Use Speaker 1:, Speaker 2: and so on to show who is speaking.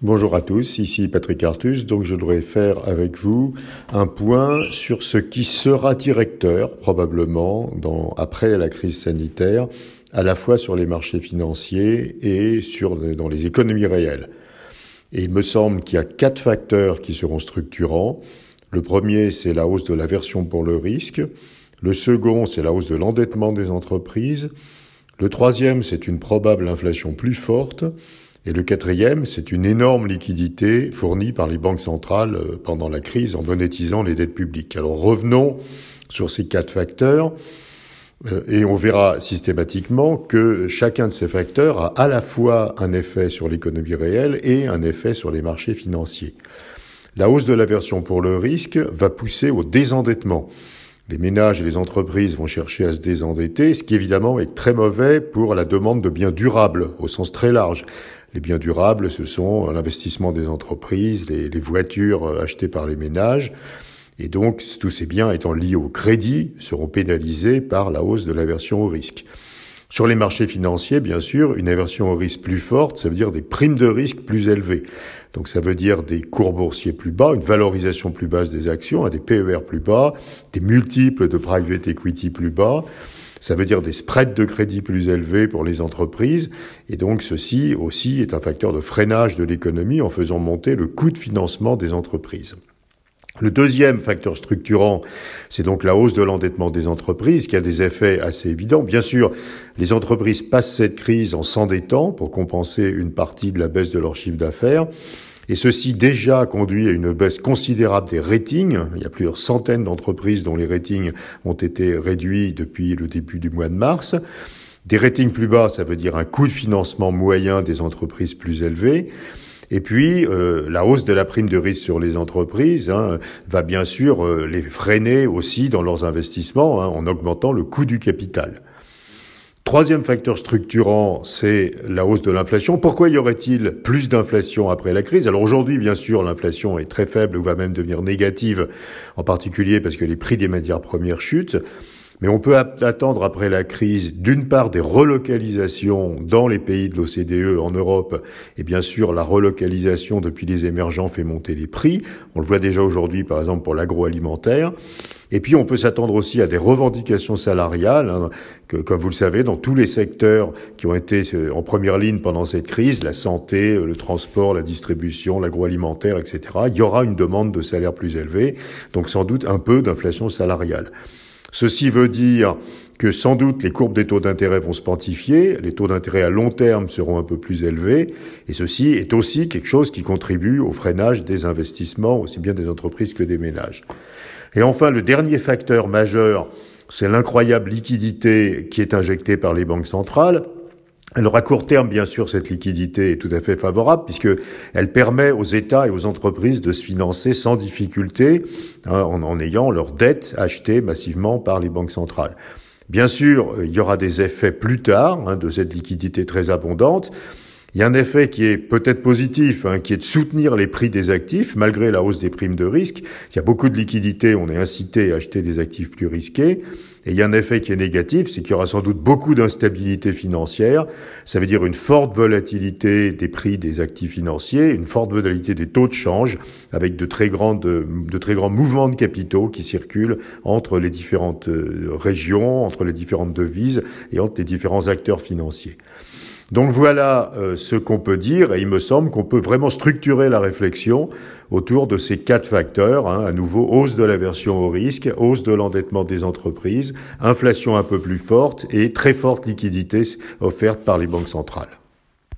Speaker 1: Bonjour à tous, ici Patrick Artus. Donc je voudrais faire avec vous un point sur ce qui sera directeur probablement dans, après la crise sanitaire, à la fois sur les marchés financiers et sur, dans les économies réelles. Et il me semble qu'il y a quatre facteurs qui seront structurants. Le premier, c'est la hausse de l'aversion pour le risque. Le second, c'est la hausse de l'endettement des entreprises. Le troisième, c'est une probable inflation plus forte. Et le quatrième, c'est une énorme liquidité fournie par les banques centrales euh, pendant la crise en monétisant les dettes publiques. Alors revenons sur ces quatre facteurs euh, et on verra systématiquement que chacun de ces facteurs a à la fois un effet sur l'économie réelle et un effet sur les marchés financiers. La hausse de l'aversion pour le risque va pousser au désendettement. Les ménages et les entreprises vont chercher à se désendetter, ce qui évidemment est très mauvais pour la demande de biens durables au sens très large. Les biens durables, ce sont l'investissement des entreprises, les, voitures euh, achetées par les ménages. Et donc, tous ces biens étant liés au crédit seront pénalisés par la hausse de l'aversion au risque. Sur les marchés financiers, bien sûr, une aversion au risque plus forte, ça veut dire des primes de risque plus élevées. Donc ça veut dire des cours boursiers plus bas, une valorisation plus basse des actions, des PER plus bas, des multiples de private equity plus bas. Ça veut dire des spreads de crédit plus élevés pour les entreprises. Et donc ceci aussi est un facteur de freinage de l'économie en faisant monter le coût de financement des entreprises. Le deuxième facteur structurant, c'est donc la hausse de l'endettement des entreprises qui a des effets assez évidents. Bien sûr, les entreprises passent cette crise en s'endettant pour compenser une partie de la baisse de leur chiffre d'affaires. Et ceci déjà conduit à une baisse considérable des ratings. Il y a plusieurs centaines d'entreprises dont les ratings ont été réduits depuis le début du mois de mars. Des ratings plus bas, ça veut dire un coût de financement moyen des entreprises plus élevé. Et puis, euh, la hausse de la prime de risque sur les entreprises hein, va bien sûr euh, les freiner aussi dans leurs investissements hein, en augmentant le coût du capital. Troisième facteur structurant, c'est la hausse de l'inflation. Pourquoi y aurait-il plus d'inflation après la crise? Alors aujourd'hui, bien sûr, l'inflation est très faible ou va même devenir négative, en particulier parce que les prix des matières premières chutent. Mais on peut attendre après la crise, d'une part, des relocalisations dans les pays de l'OCDE en Europe, et bien sûr, la relocalisation depuis les émergents fait monter les prix. On le voit déjà aujourd'hui, par exemple, pour l'agroalimentaire. Et puis, on peut s'attendre aussi à des revendications salariales, hein, que, comme vous le savez, dans tous les secteurs qui ont été euh, en première ligne pendant cette crise, la santé, le transport, la distribution, l'agroalimentaire, etc., il y aura une demande de salaire plus élevée, donc sans doute un peu d'inflation salariale. Ceci veut dire que sans doute les courbes des taux d'intérêt vont se quantifier, les taux d'intérêt à long terme seront un peu plus élevés, et ceci est aussi quelque chose qui contribue au freinage des investissements, aussi bien des entreprises que des ménages. Et enfin, le dernier facteur majeur, c'est l'incroyable liquidité qui est injectée par les banques centrales. Alors à court terme, bien sûr, cette liquidité est tout à fait favorable puisque elle permet aux États et aux entreprises de se financer sans difficulté hein, en, ayant leurs dettes achetées massivement par les banques centrales. Bien sûr, il y aura des effets plus tard hein, de cette liquidité très abondante. Il y a un effet qui est peut-être positif, hein, qui est de soutenir les prix des actifs malgré la hausse des primes de risque. Il y a beaucoup de liquidités, on est incité à acheter des actifs plus risqués. Et il y a un effet qui est négatif, c'est qu'il y aura sans doute beaucoup d'instabilité financière. Ça veut dire une forte volatilité des prix des actifs financiers, une forte volatilité des taux de change, avec de très grandes, de très grands mouvements de capitaux qui circulent entre les différentes euh, régions, entre les différentes devises et entre les différents acteurs financiers. Donc voilà euh, ce qu'on peut dire, et il me semble qu'on peut vraiment structurer la réflexion autour de ces quatre facteurs, hein, à nouveau hausse de l'aversion au risque, hausse de l'endettement des entreprises, inflation un peu plus forte et très forte liquidité offerte par les banques centrales.